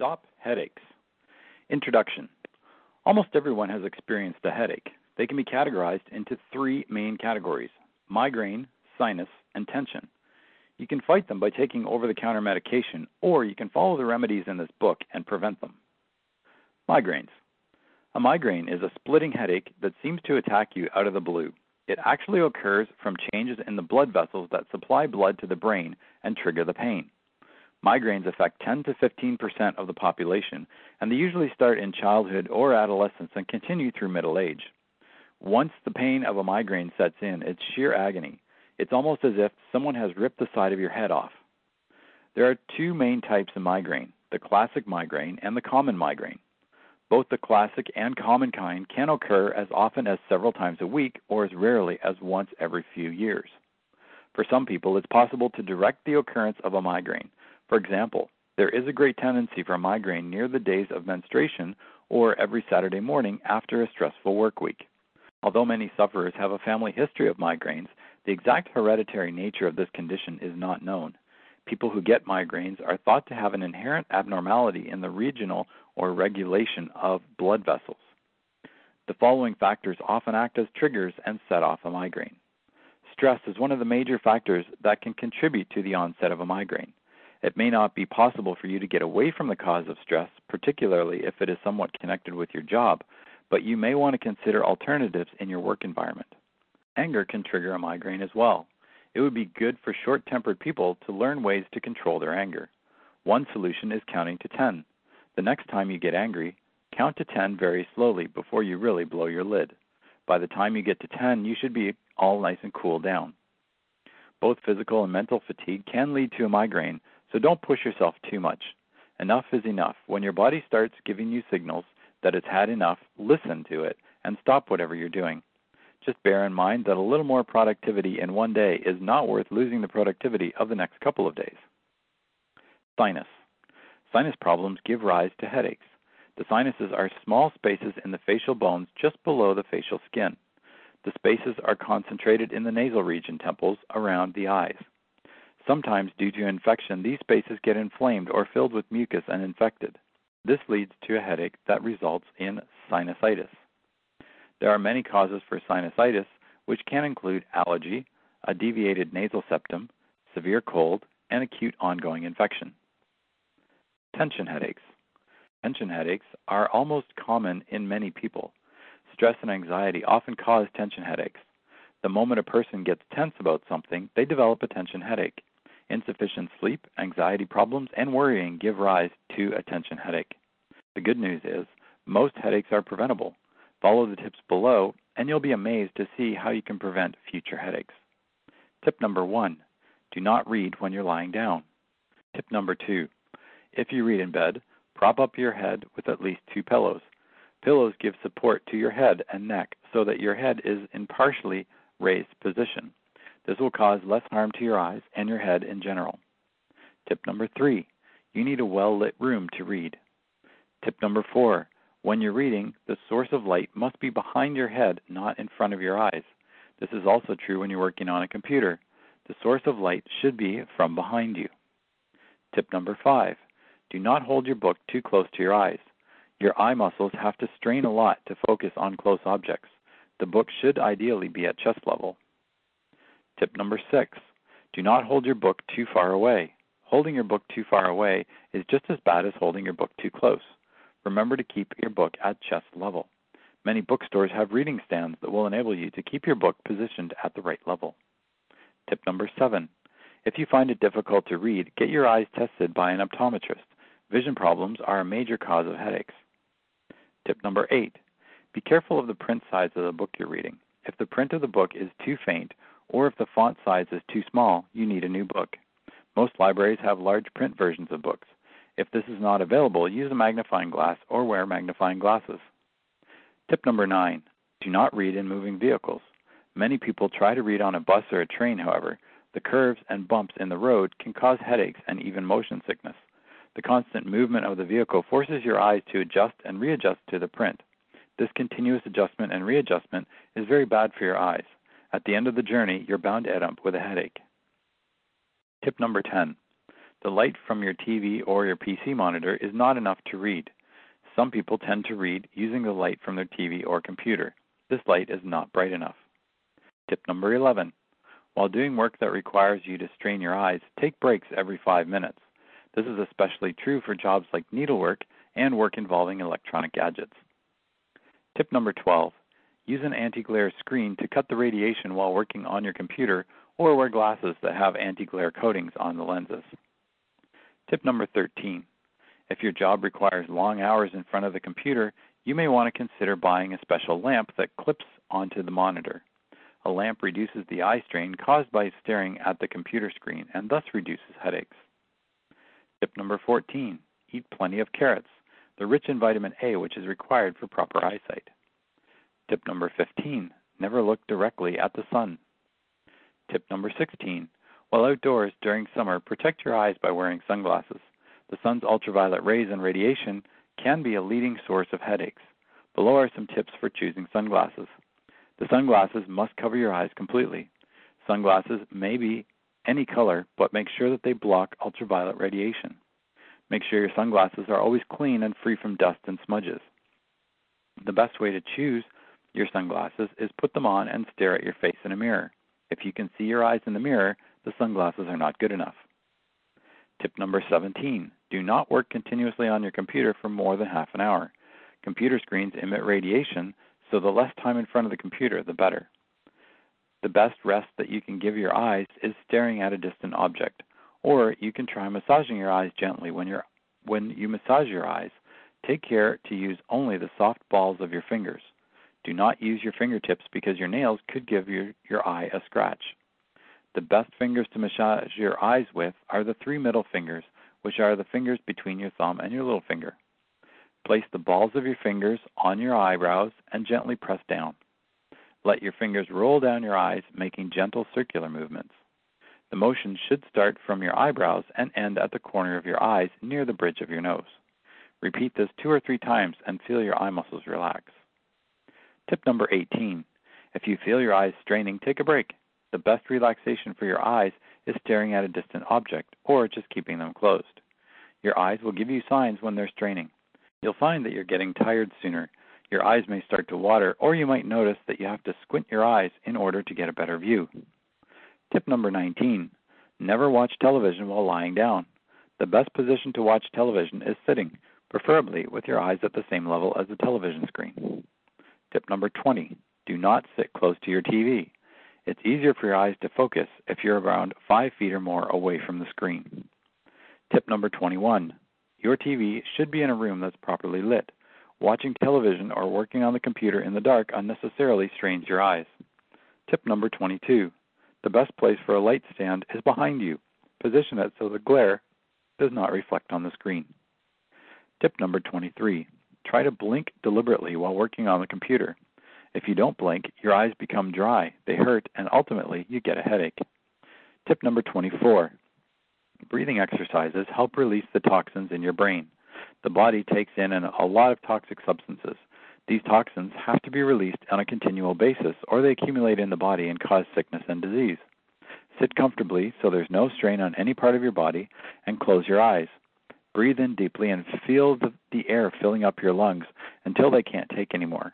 Stop headaches. Introduction Almost everyone has experienced a headache. They can be categorized into three main categories migraine, sinus, and tension. You can fight them by taking over the counter medication, or you can follow the remedies in this book and prevent them. Migraines. A migraine is a splitting headache that seems to attack you out of the blue. It actually occurs from changes in the blood vessels that supply blood to the brain and trigger the pain. Migraines affect 10 to 15 percent of the population, and they usually start in childhood or adolescence and continue through middle age. Once the pain of a migraine sets in, it's sheer agony. It's almost as if someone has ripped the side of your head off. There are two main types of migraine the classic migraine and the common migraine. Both the classic and common kind can occur as often as several times a week or as rarely as once every few years. For some people, it's possible to direct the occurrence of a migraine for example, there is a great tendency for migraine near the days of menstruation or every Saturday morning after a stressful work week. Although many sufferers have a family history of migraines, the exact hereditary nature of this condition is not known. People who get migraines are thought to have an inherent abnormality in the regional or regulation of blood vessels. The following factors often act as triggers and set off a migraine. Stress is one of the major factors that can contribute to the onset of a migraine. It may not be possible for you to get away from the cause of stress, particularly if it is somewhat connected with your job, but you may want to consider alternatives in your work environment. Anger can trigger a migraine as well. It would be good for short tempered people to learn ways to control their anger. One solution is counting to 10. The next time you get angry, count to 10 very slowly before you really blow your lid. By the time you get to 10, you should be all nice and cool down. Both physical and mental fatigue can lead to a migraine, so don't push yourself too much. Enough is enough. When your body starts giving you signals that it's had enough, listen to it and stop whatever you're doing. Just bear in mind that a little more productivity in one day is not worth losing the productivity of the next couple of days. Sinus. Sinus problems give rise to headaches. The sinuses are small spaces in the facial bones just below the facial skin. The spaces are concentrated in the nasal region temples around the eyes. Sometimes, due to infection, these spaces get inflamed or filled with mucus and infected. This leads to a headache that results in sinusitis. There are many causes for sinusitis, which can include allergy, a deviated nasal septum, severe cold, and acute ongoing infection. Tension headaches. Tension headaches are almost common in many people. Stress and anxiety often cause tension headaches. The moment a person gets tense about something, they develop a tension headache. Insufficient sleep, anxiety problems, and worrying give rise to attention headache. The good news is most headaches are preventable. Follow the tips below, and you'll be amazed to see how you can prevent future headaches. Tip number one do not read when you're lying down. Tip number two if you read in bed, prop up your head with at least two pillows. Pillows give support to your head and neck so that your head is in partially raised position. This will cause less harm to your eyes and your head in general. Tip number three you need a well lit room to read. Tip number four when you're reading, the source of light must be behind your head, not in front of your eyes. This is also true when you're working on a computer. The source of light should be from behind you. Tip number five do not hold your book too close to your eyes. Your eye muscles have to strain a lot to focus on close objects. The book should ideally be at chest level. Tip number six do not hold your book too far away. Holding your book too far away is just as bad as holding your book too close. Remember to keep your book at chest level. Many bookstores have reading stands that will enable you to keep your book positioned at the right level. Tip number seven if you find it difficult to read, get your eyes tested by an optometrist. Vision problems are a major cause of headaches. Tip number eight be careful of the print size of the book you're reading. If the print of the book is too faint or if the font size is too small, you need a new book. Most libraries have large print versions of books. If this is not available, use a magnifying glass or wear magnifying glasses. Tip number nine do not read in moving vehicles. Many people try to read on a bus or a train, however. The curves and bumps in the road can cause headaches and even motion sickness. The constant movement of the vehicle forces your eyes to adjust and readjust to the print. This continuous adjustment and readjustment is very bad for your eyes. At the end of the journey, you're bound to end up with a headache. Tip number 10 The light from your TV or your PC monitor is not enough to read. Some people tend to read using the light from their TV or computer. This light is not bright enough. Tip number 11. While doing work that requires you to strain your eyes, take breaks every five minutes. This is especially true for jobs like needlework and work involving electronic gadgets. Tip number 12. Use an anti glare screen to cut the radiation while working on your computer or wear glasses that have anti glare coatings on the lenses. Tip number 13. If your job requires long hours in front of the computer, you may want to consider buying a special lamp that clips onto the monitor. A lamp reduces the eye strain caused by staring at the computer screen and thus reduces headaches. Tip number 14 Eat plenty of carrots. They're rich in vitamin A, which is required for proper eyesight. Tip number 15 Never look directly at the sun. Tip number 16 While outdoors during summer, protect your eyes by wearing sunglasses. The sun's ultraviolet rays and radiation can be a leading source of headaches. Below are some tips for choosing sunglasses. The sunglasses must cover your eyes completely. Sunglasses may be any color, but make sure that they block ultraviolet radiation. Make sure your sunglasses are always clean and free from dust and smudges. The best way to choose your sunglasses is put them on and stare at your face in a mirror. If you can see your eyes in the mirror, the sunglasses are not good enough. Tip number 17 Do not work continuously on your computer for more than half an hour. Computer screens emit radiation, so the less time in front of the computer, the better. The best rest that you can give your eyes is staring at a distant object, or you can try massaging your eyes gently when when you massage your eyes. Take care to use only the soft balls of your fingers. Do not use your fingertips because your nails could give your, your eye a scratch. The best fingers to massage your eyes with are the three middle fingers, which are the fingers between your thumb and your little finger. Place the balls of your fingers on your eyebrows and gently press down. Let your fingers roll down your eyes, making gentle circular movements. The motion should start from your eyebrows and end at the corner of your eyes near the bridge of your nose. Repeat this two or three times and feel your eye muscles relax. Tip number 18. If you feel your eyes straining, take a break. The best relaxation for your eyes is staring at a distant object or just keeping them closed. Your eyes will give you signs when they're straining. You'll find that you're getting tired sooner. Your eyes may start to water, or you might notice that you have to squint your eyes in order to get a better view. Tip number 19 Never watch television while lying down. The best position to watch television is sitting, preferably with your eyes at the same level as the television screen. Tip number 20 Do not sit close to your TV. It's easier for your eyes to focus if you're around 5 feet or more away from the screen. Tip number 21 Your TV should be in a room that's properly lit. Watching television or working on the computer in the dark unnecessarily strains your eyes. Tip number 22 The best place for a light stand is behind you. Position it so the glare does not reflect on the screen. Tip number 23 Try to blink deliberately while working on the computer. If you don't blink, your eyes become dry, they hurt, and ultimately you get a headache. Tip number 24 Breathing exercises help release the toxins in your brain. The body takes in a lot of toxic substances. These toxins have to be released on a continual basis, or they accumulate in the body and cause sickness and disease. Sit comfortably so there's no strain on any part of your body, and close your eyes. Breathe in deeply and feel the, the air filling up your lungs until they can't take anymore.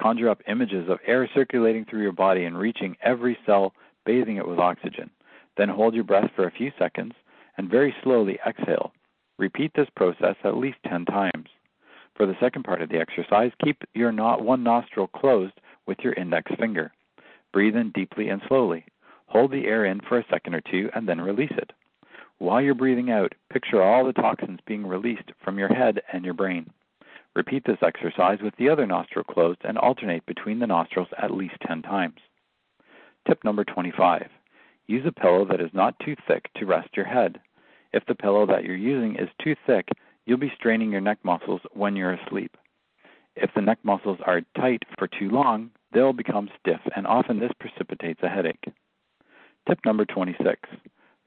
Conjure up images of air circulating through your body and reaching every cell, bathing it with oxygen. Then hold your breath for a few seconds and very slowly exhale. Repeat this process at least 10 times. For the second part of the exercise, keep your not one nostril closed with your index finger. Breathe in deeply and slowly. Hold the air in for a second or two and then release it. While you're breathing out, picture all the toxins being released from your head and your brain. Repeat this exercise with the other nostril closed and alternate between the nostrils at least 10 times. Tip number 25. Use a pillow that is not too thick to rest your head. If the pillow that you're using is too thick, you'll be straining your neck muscles when you're asleep. If the neck muscles are tight for too long, they'll become stiff, and often this precipitates a headache. Tip number 26.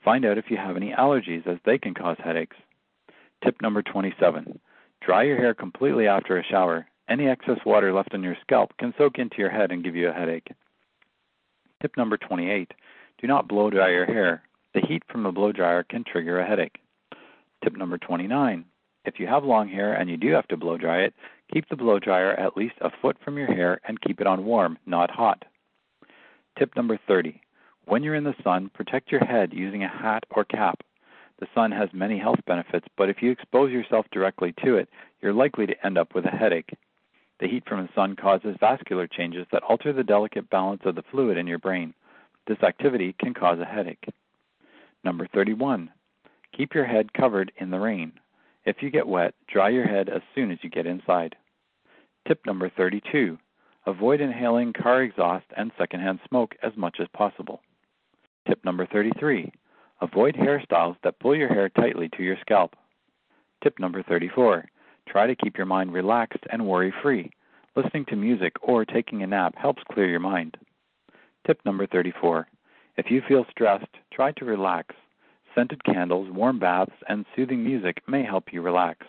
Find out if you have any allergies, as they can cause headaches. Tip number 27. Dry your hair completely after a shower. Any excess water left on your scalp can soak into your head and give you a headache. Tip number 28. Do not blow dry your hair. The heat from the blow dryer can trigger a headache. Tip number 29 if you have long hair and you do have to blow dry it, keep the blow dryer at least a foot from your hair and keep it on warm, not hot. Tip number 30 when you're in the sun, protect your head using a hat or cap. The sun has many health benefits, but if you expose yourself directly to it, you're likely to end up with a headache. The heat from the sun causes vascular changes that alter the delicate balance of the fluid in your brain. This activity can cause a headache. Number 31. Keep your head covered in the rain. If you get wet, dry your head as soon as you get inside. Tip number 32. Avoid inhaling car exhaust and secondhand smoke as much as possible. Tip number 33. Avoid hairstyles that pull your hair tightly to your scalp. Tip number 34. Try to keep your mind relaxed and worry free. Listening to music or taking a nap helps clear your mind. Tip number 34. If you feel stressed, try to relax. Scented candles, warm baths, and soothing music may help you relax.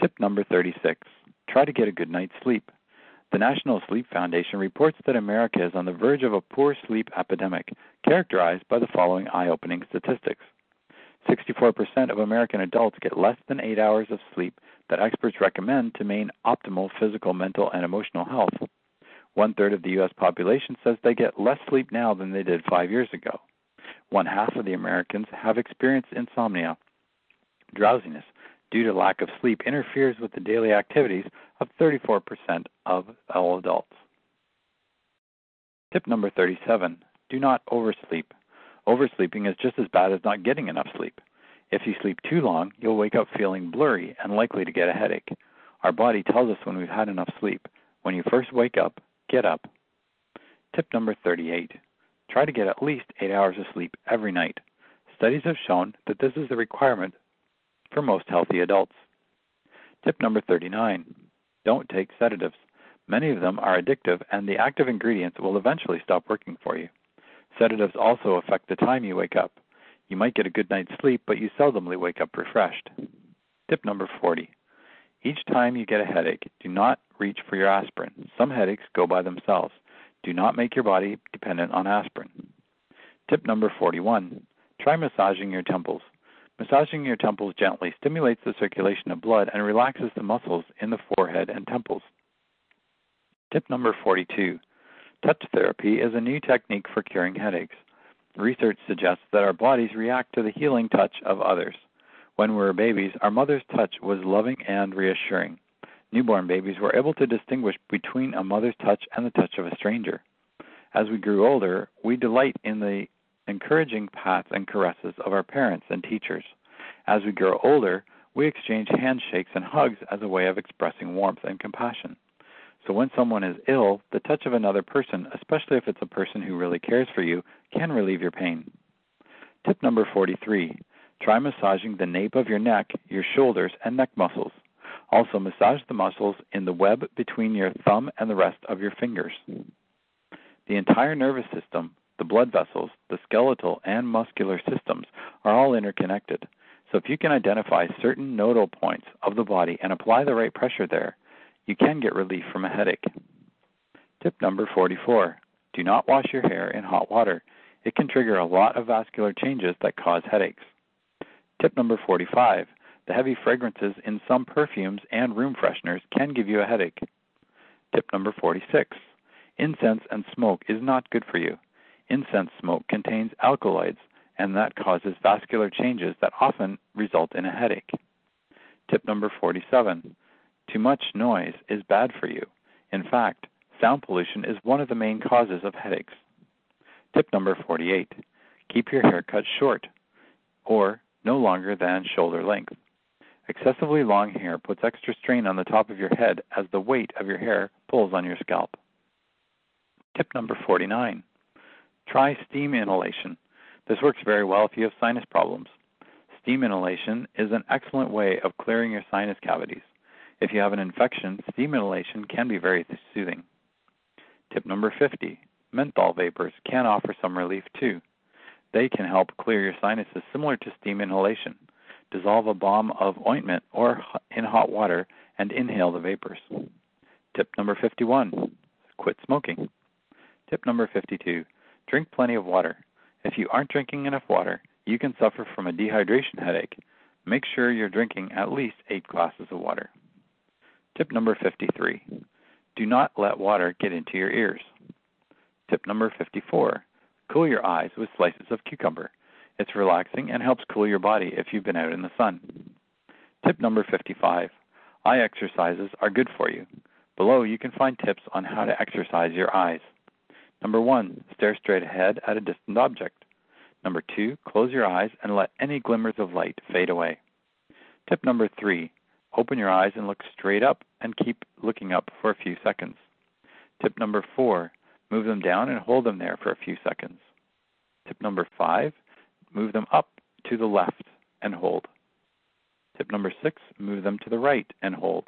Tip number 36. Try to get a good night's sleep. The National Sleep Foundation reports that America is on the verge of a poor sleep epidemic, characterized by the following eye opening statistics 64% of American adults get less than eight hours of sleep that experts recommend to maintain optimal physical, mental, and emotional health. One third of the U.S. population says they get less sleep now than they did five years ago. One half of the Americans have experienced insomnia. Drowsiness due to lack of sleep interferes with the daily activities of 34% of all adults. Tip number 37 Do not oversleep. Oversleeping is just as bad as not getting enough sleep. If you sleep too long, you'll wake up feeling blurry and likely to get a headache. Our body tells us when we've had enough sleep. When you first wake up, get up. Tip number 38 Try to get at least 8 hours of sleep every night. Studies have shown that this is the requirement for most healthy adults. Tip number 39 Don't take sedatives. Many of them are addictive, and the active ingredients will eventually stop working for you. Sedatives also affect the time you wake up. You might get a good night's sleep, but you seldomly wake up refreshed. Tip number 40 Each time you get a headache, do not reach for your aspirin. Some headaches go by themselves. Do not make your body dependent on aspirin. Tip number 41 Try massaging your temples. Massaging your temples gently stimulates the circulation of blood and relaxes the muscles in the forehead and temples. Tip number 42 Touch therapy is a new technique for curing headaches. Research suggests that our bodies react to the healing touch of others. When we were babies, our mother's touch was loving and reassuring. Newborn babies were able to distinguish between a mother's touch and the touch of a stranger. As we grew older, we delight in the encouraging pats and caresses of our parents and teachers. As we grow older, we exchange handshakes and hugs as a way of expressing warmth and compassion. So when someone is ill, the touch of another person, especially if it's a person who really cares for you, can relieve your pain. Tip number 43 try massaging the nape of your neck, your shoulders, and neck muscles. Also, massage the muscles in the web between your thumb and the rest of your fingers. The entire nervous system, the blood vessels, the skeletal and muscular systems are all interconnected. So if you can identify certain nodal points of the body and apply the right pressure there, you can get relief from a headache. Tip number 44 Do not wash your hair in hot water. It can trigger a lot of vascular changes that cause headaches. Tip number 45 The heavy fragrances in some perfumes and room fresheners can give you a headache. Tip number 46 Incense and smoke is not good for you. Incense smoke contains alkaloids, and that causes vascular changes that often result in a headache. Tip number 47 Too much noise is bad for you. In fact, sound pollution is one of the main causes of headaches. Tip number 48 Keep your hair cut short, or no longer than shoulder length. Excessively long hair puts extra strain on the top of your head as the weight of your hair pulls on your scalp. Tip number 49 Try steam inhalation. This works very well if you have sinus problems. Steam inhalation is an excellent way of clearing your sinus cavities. If you have an infection, steam inhalation can be very soothing. Tip number 50 menthol vapors can offer some relief too. They can help clear your sinuses similar to steam inhalation. Dissolve a balm of ointment or in hot water and inhale the vapors. Tip number 51 quit smoking. Tip number 52 Drink plenty of water. If you aren't drinking enough water, you can suffer from a dehydration headache. Make sure you're drinking at least 8 glasses of water. Tip number 53 Do not let water get into your ears. Tip number 54 Cool your eyes with slices of cucumber. It's relaxing and helps cool your body if you've been out in the sun. Tip number 55 Eye exercises are good for you. Below, you can find tips on how to exercise your eyes. Number one, stare straight ahead at a distant object. Number two, close your eyes and let any glimmers of light fade away. Tip number three, open your eyes and look straight up and keep looking up for a few seconds. Tip number four, move them down and hold them there for a few seconds. Tip number five, move them up to the left and hold. Tip number six, move them to the right and hold.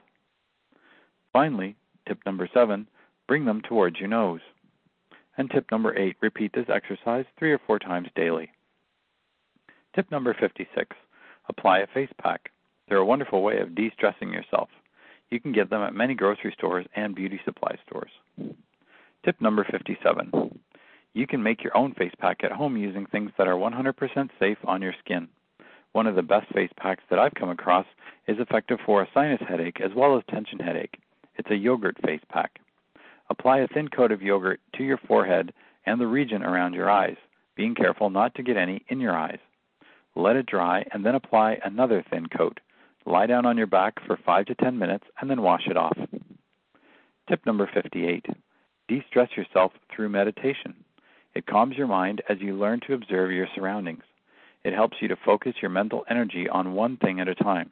Finally, tip number seven, bring them towards your nose. And tip number eight, repeat this exercise three or four times daily. Tip number 56, apply a face pack. They're a wonderful way of de stressing yourself. You can get them at many grocery stores and beauty supply stores. Tip number 57, you can make your own face pack at home using things that are 100% safe on your skin. One of the best face packs that I've come across is effective for a sinus headache as well as tension headache. It's a yogurt face pack. Apply a thin coat of yogurt to your forehead and the region around your eyes, being careful not to get any in your eyes. Let it dry and then apply another thin coat. Lie down on your back for 5 to 10 minutes and then wash it off. Tip number 58 De stress yourself through meditation. It calms your mind as you learn to observe your surroundings. It helps you to focus your mental energy on one thing at a time.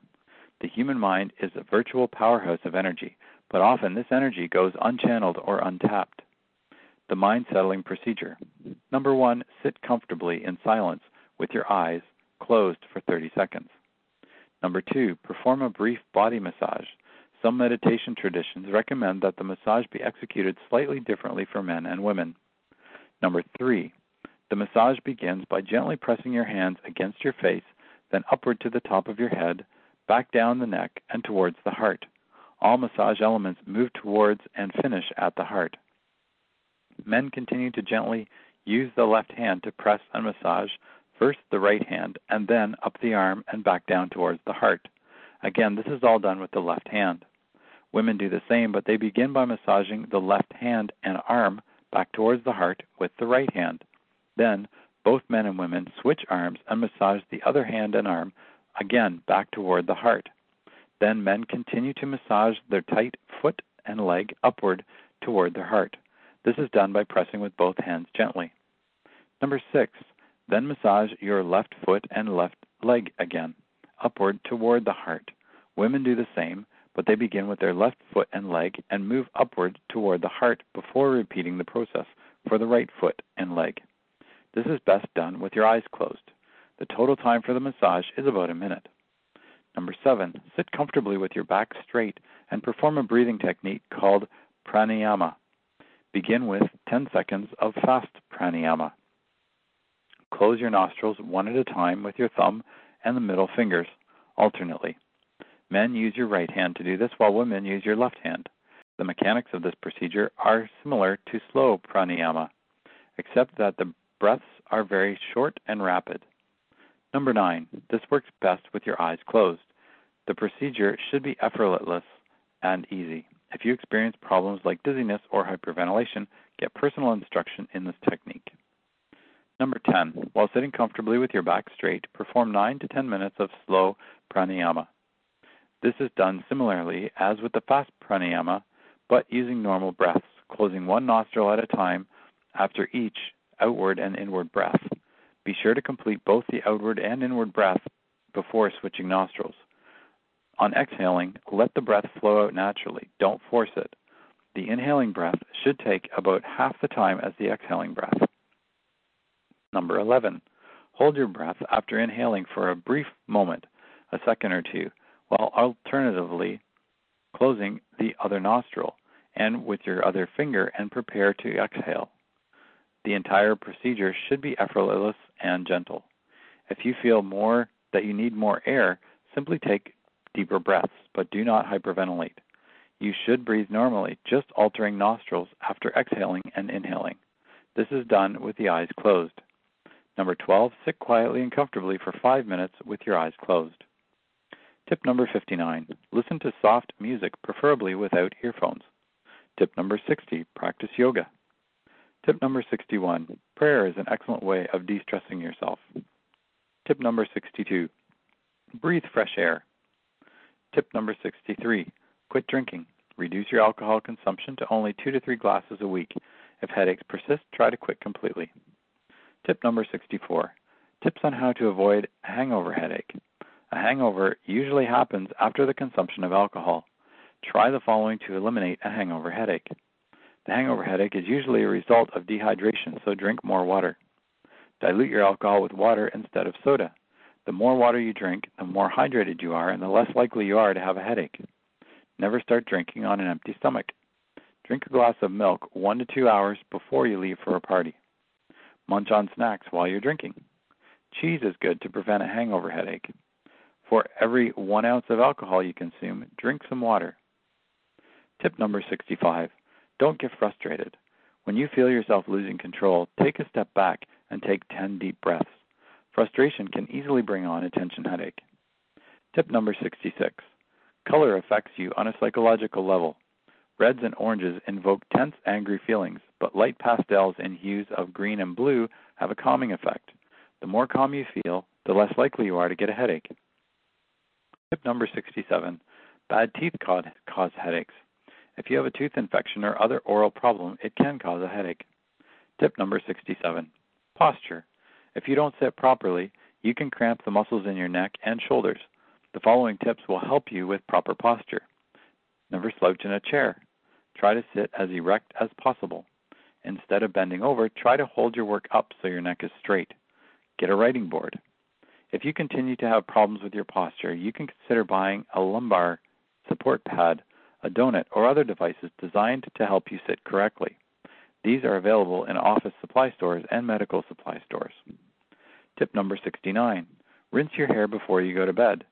The human mind is a virtual powerhouse of energy, but often this energy goes unchanneled or untapped. The mind settling procedure. Number one, sit comfortably in silence with your eyes closed for 30 seconds. Number two, perform a brief body massage. Some meditation traditions recommend that the massage be executed slightly differently for men and women. Number three, the massage begins by gently pressing your hands against your face, then upward to the top of your head, back down the neck, and towards the heart. All massage elements move towards and finish at the heart. Men continue to gently use the left hand to press and massage first the right hand and then up the arm and back down towards the heart. Again, this is all done with the left hand. Women do the same, but they begin by massaging the left hand and arm back towards the heart with the right hand. Then, both men and women switch arms and massage the other hand and arm again back toward the heart. Then men continue to massage their tight foot and leg upward toward their heart. This is done by pressing with both hands gently. Number six, then massage your left foot and left leg again, upward toward the heart. Women do the same, but they begin with their left foot and leg and move upward toward the heart before repeating the process for the right foot and leg. This is best done with your eyes closed. The total time for the massage is about a minute. Number seven, sit comfortably with your back straight and perform a breathing technique called pranayama. Begin with 10 seconds of fast pranayama. Close your nostrils one at a time with your thumb and the middle fingers alternately. Men use your right hand to do this, while women use your left hand. The mechanics of this procedure are similar to slow pranayama, except that the breaths are very short and rapid. Number nine, this works best with your eyes closed. The procedure should be effortless and easy. If you experience problems like dizziness or hyperventilation, get personal instruction in this technique. Number 10, while sitting comfortably with your back straight, perform 9 to 10 minutes of slow pranayama. This is done similarly as with the fast pranayama, but using normal breaths, closing one nostril at a time after each outward and inward breath. Be sure to complete both the outward and inward breath before switching nostrils. On exhaling, let the breath flow out naturally. Don't force it. The inhaling breath should take about half the time as the exhaling breath. Number 11. Hold your breath after inhaling for a brief moment, a second or two, while alternatively closing the other nostril and with your other finger and prepare to exhale. The entire procedure should be effortless and gentle. If you feel more that you need more air, simply take deeper breaths, but do not hyperventilate. You should breathe normally, just altering nostrils after exhaling and inhaling. This is done with the eyes closed. Number 12, sit quietly and comfortably for 5 minutes with your eyes closed. Tip number 59 listen to soft music, preferably without earphones. Tip number 60 practice yoga. Tip number 61 prayer is an excellent way of de stressing yourself. Tip number 62 breathe fresh air. Tip number 63 quit drinking. Reduce your alcohol consumption to only two to three glasses a week. If headaches persist, try to quit completely. Tip number 64 Tips on how to avoid a hangover headache. A hangover usually happens after the consumption of alcohol. Try the following to eliminate a hangover headache. The hangover headache is usually a result of dehydration, so drink more water. Dilute your alcohol with water instead of soda. The more water you drink, the more hydrated you are, and the less likely you are to have a headache. Never start drinking on an empty stomach. Drink a glass of milk one to two hours before you leave for a party. Munch on snacks while you're drinking. Cheese is good to prevent a hangover headache. For every one ounce of alcohol you consume, drink some water. Tip number 65 Don't get frustrated. When you feel yourself losing control, take a step back and take 10 deep breaths. Frustration can easily bring on a tension headache. Tip number 66 Color affects you on a psychological level. Reds and oranges invoke tense, angry feelings, but light pastels in hues of green and blue have a calming effect. The more calm you feel, the less likely you are to get a headache. Tip number 67 Bad teeth cause headaches. If you have a tooth infection or other oral problem, it can cause a headache. Tip number 67 Posture. If you don't sit properly, you can cramp the muscles in your neck and shoulders. The following tips will help you with proper posture. Never slouch in a chair. Try to sit as erect as possible. Instead of bending over, try to hold your work up so your neck is straight. Get a writing board. If you continue to have problems with your posture, you can consider buying a lumbar support pad, a donut, or other devices designed to help you sit correctly. These are available in office supply stores and medical supply stores. Tip number 69 Rinse your hair before you go to bed.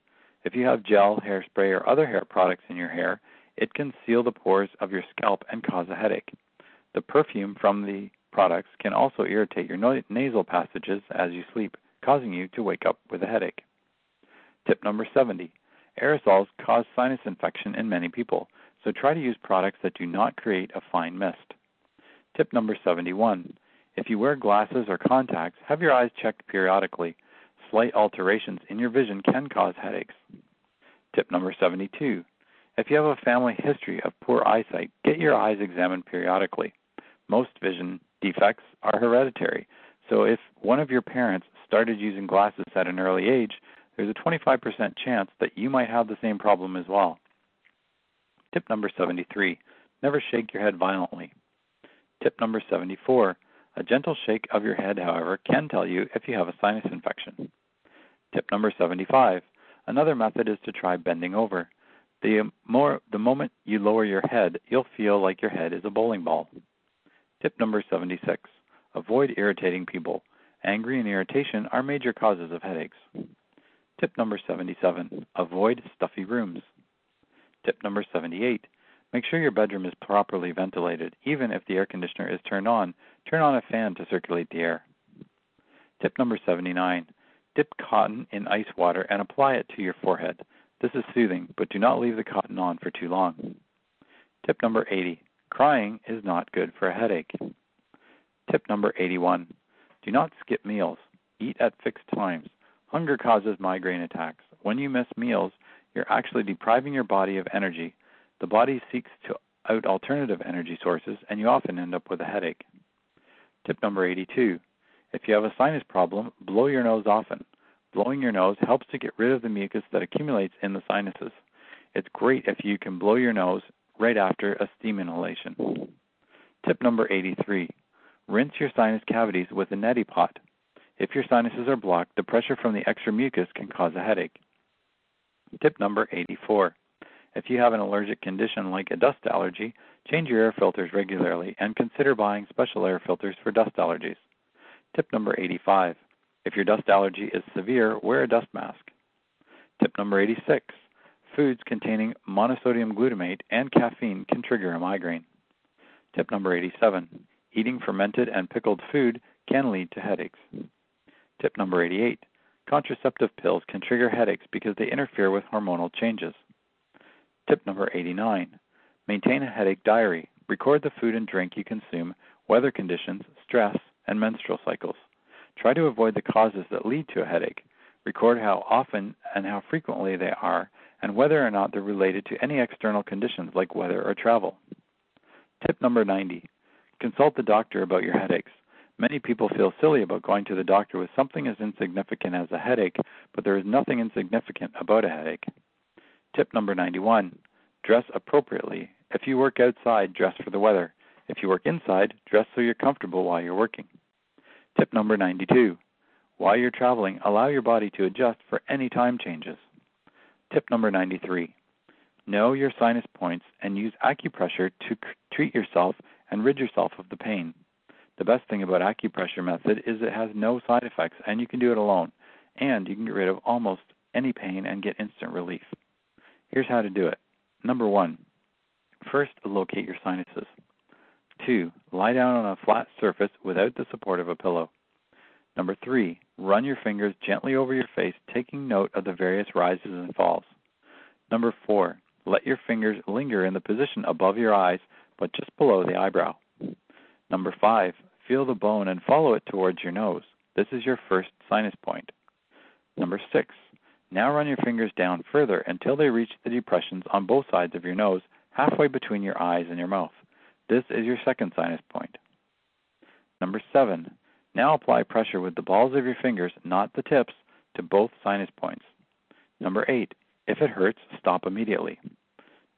If you have gel, hairspray, or other hair products in your hair, it can seal the pores of your scalp and cause a headache. The perfume from the products can also irritate your nasal passages as you sleep causing you to wake up with a headache. Tip number 70 Aerosols cause sinus infection in many people, so try to use products that do not create a fine mist. Tip number 71 If you wear glasses or contacts, have your eyes checked periodically. Slight alterations in your vision can cause headaches. Tip number 72 If you have a family history of poor eyesight, get your eyes examined periodically. Most vision defects are hereditary, so if one of your parents started using glasses at an early age, there's a 25% chance that you might have the same problem as well. Tip number 73 Never shake your head violently. Tip number 74 A gentle shake of your head, however, can tell you if you have a sinus infection. Tip number 75 Another method is to try bending over. The more the moment you lower your head, you'll feel like your head is a bowling ball. Tip number 76 Avoid irritating people. Angry and irritation are major causes of headaches. Tip number 77 Avoid stuffy rooms. Tip number 78 Make sure your bedroom is properly ventilated. Even if the air conditioner is turned on, turn on a fan to circulate the air. Tip number 79 Dip cotton in ice water and apply it to your forehead. This is soothing, but do not leave the cotton on for too long. Tip number 80 Crying is not good for a headache. Tip number 81 Do not skip meals. Eat at fixed times. Hunger causes migraine attacks. When you miss meals, you're actually depriving your body of energy. The body seeks to out alternative energy sources, and you often end up with a headache. Tip number 82 If you have a sinus problem, blow your nose often. Blowing your nose helps to get rid of the mucus that accumulates in the sinuses. It's great if you can blow your nose right after a steam inhalation. Tip number 83 Rinse your sinus cavities with a neti pot. If your sinuses are blocked, the pressure from the extra mucus can cause a headache. Tip number 84. If you have an allergic condition like a dust allergy, change your air filters regularly and consider buying special air filters for dust allergies. Tip number 85. If your dust allergy is severe, wear a dust mask. Tip number 86. Foods containing monosodium glutamate and caffeine can trigger a migraine. Tip number 87 eating fermented and pickled food can lead to headaches. Tip number 88 Contraceptive pills can trigger headaches because they interfere with hormonal changes. Tip number 89 Maintain a headache diary. Record the food and drink you consume, weather conditions, stress, and menstrual cycles. Try to avoid the causes that lead to a headache. Record how often and how frequently they are, and whether or not they're related to any external conditions like weather or travel. Tip number 90 Consult the doctor about your headaches. Many people feel silly about going to the doctor with something as insignificant as a headache, but there is nothing insignificant about a headache. Tip number 91 Dress appropriately. If you work outside, dress for the weather. If you work inside, dress so you're comfortable while you're working. Tip number 92 While you're traveling, allow your body to adjust for any time changes. Tip number 93 Know your sinus points and use acupressure to treat yourself and rid yourself of the pain. The best thing about acupressure method is it has no side effects and you can do it alone and you can get rid of almost any pain and get instant relief. Here's how to do it. Number one, first locate your sinuses. 2. Lie down on a flat surface without the support of a pillow. Number 3. Run your fingers gently over your face, taking note of the various rises and falls. Number 4. Let your fingers linger in the position above your eyes but just below the eyebrow. Number 5. Feel the bone and follow it towards your nose. This is your first sinus point. Number 6. Now run your fingers down further until they reach the depressions on both sides of your nose, halfway between your eyes and your mouth. This is your second sinus point. Number 7. Now apply pressure with the balls of your fingers, not the tips, to both sinus points. Number 8. If it hurts, stop immediately.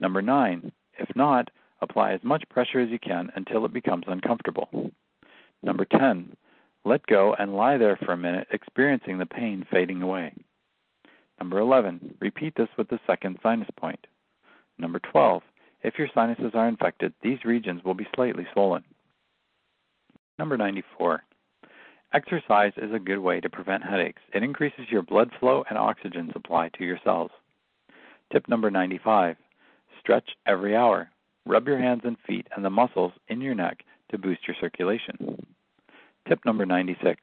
Number 9. If not, apply as much pressure as you can until it becomes uncomfortable. Number 10. Let go and lie there for a minute, experiencing the pain fading away. Number 11. Repeat this with the second sinus point. Number 12. If your sinuses are infected, these regions will be slightly swollen. Number 94. Exercise is a good way to prevent headaches. It increases your blood flow and oxygen supply to your cells. Tip number 95. Stretch every hour. Rub your hands and feet and the muscles in your neck to boost your circulation. Tip number 96.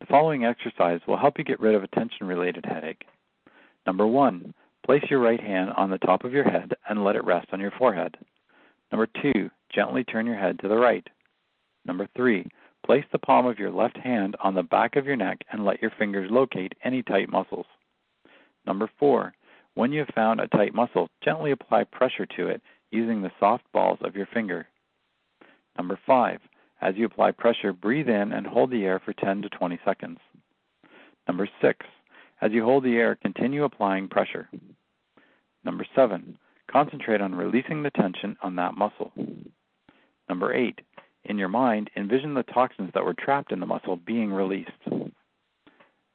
The following exercise will help you get rid of a tension related headache. Number 1. Place your right hand on the top of your head and let it rest on your forehead. Number 2. Gently turn your head to the right. Number 3. Place the palm of your left hand on the back of your neck and let your fingers locate any tight muscles. Number 4. When you have found a tight muscle, gently apply pressure to it using the soft balls of your finger. Number 5. As you apply pressure, breathe in and hold the air for 10 to 20 seconds. Number 6. As you hold the air, continue applying pressure. Number 7. Concentrate on releasing the tension on that muscle. Number 8. In your mind, envision the toxins that were trapped in the muscle being released.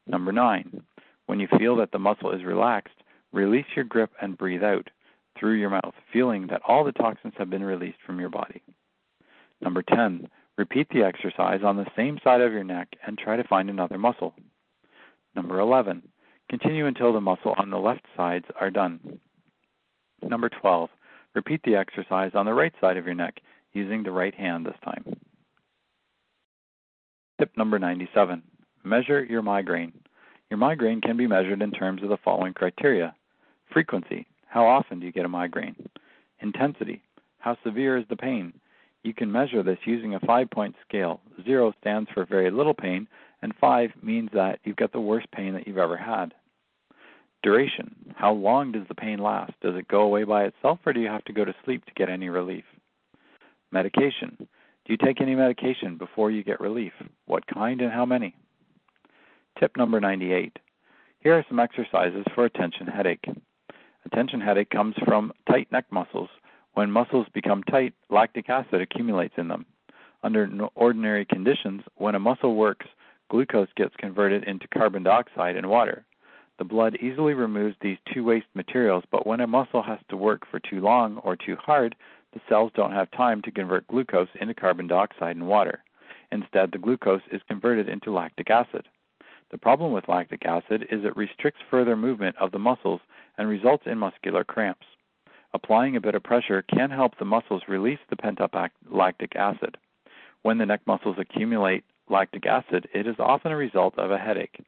Number 9. When you feel that the muscle is relaxed, release your grip and breathe out through your mouth, feeling that all the toxins have been released from your body. Number 10. Repeat the exercise on the same side of your neck and try to find another muscle. Number 11. Continue until the muscle on the left sides are done. Number 12. Repeat the exercise on the right side of your neck using the right hand this time. Tip number 97. Measure your migraine. Your migraine can be measured in terms of the following criteria frequency. How often do you get a migraine? Intensity. How severe is the pain? You can measure this using a five point scale. Zero stands for very little pain, and five means that you've got the worst pain that you've ever had. Duration. How long does the pain last? Does it go away by itself, or do you have to go to sleep to get any relief? Medication. Do you take any medication before you get relief? What kind and how many? Tip number 98. Here are some exercises for tension headache. Tension headache comes from tight neck muscles. When muscles become tight, lactic acid accumulates in them. Under ordinary conditions, when a muscle works, glucose gets converted into carbon dioxide and water. The blood easily removes these two waste materials, but when a muscle has to work for too long or too hard, the cells don't have time to convert glucose into carbon dioxide and water. Instead, the glucose is converted into lactic acid. The problem with lactic acid is it restricts further movement of the muscles and results in muscular cramps. Applying a bit of pressure can help the muscles release the pent up lactic acid. When the neck muscles accumulate lactic acid, it is often a result of a headache.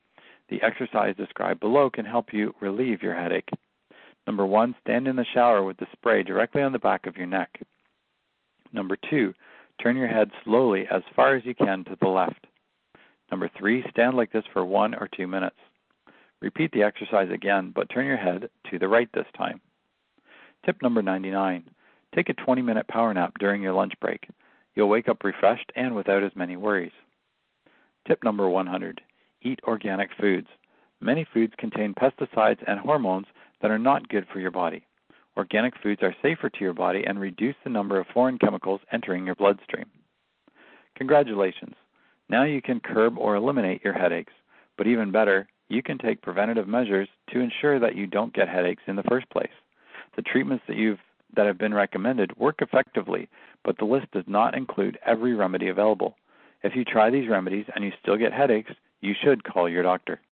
The exercise described below can help you relieve your headache. Number one, stand in the shower with the spray directly on the back of your neck. Number two, turn your head slowly as far as you can to the left. Number three, stand like this for one or two minutes. Repeat the exercise again, but turn your head to the right this time. Tip number 99 Take a 20 minute power nap during your lunch break. You'll wake up refreshed and without as many worries. Tip number 100 Eat organic foods. Many foods contain pesticides and hormones that are not good for your body. Organic foods are safer to your body and reduce the number of foreign chemicals entering your bloodstream. Congratulations! Now you can curb or eliminate your headaches. But even better, you can take preventative measures to ensure that you don't get headaches in the first place. The treatments that you've that have been recommended work effectively, but the list does not include every remedy available. If you try these remedies and you still get headaches, you should call your doctor.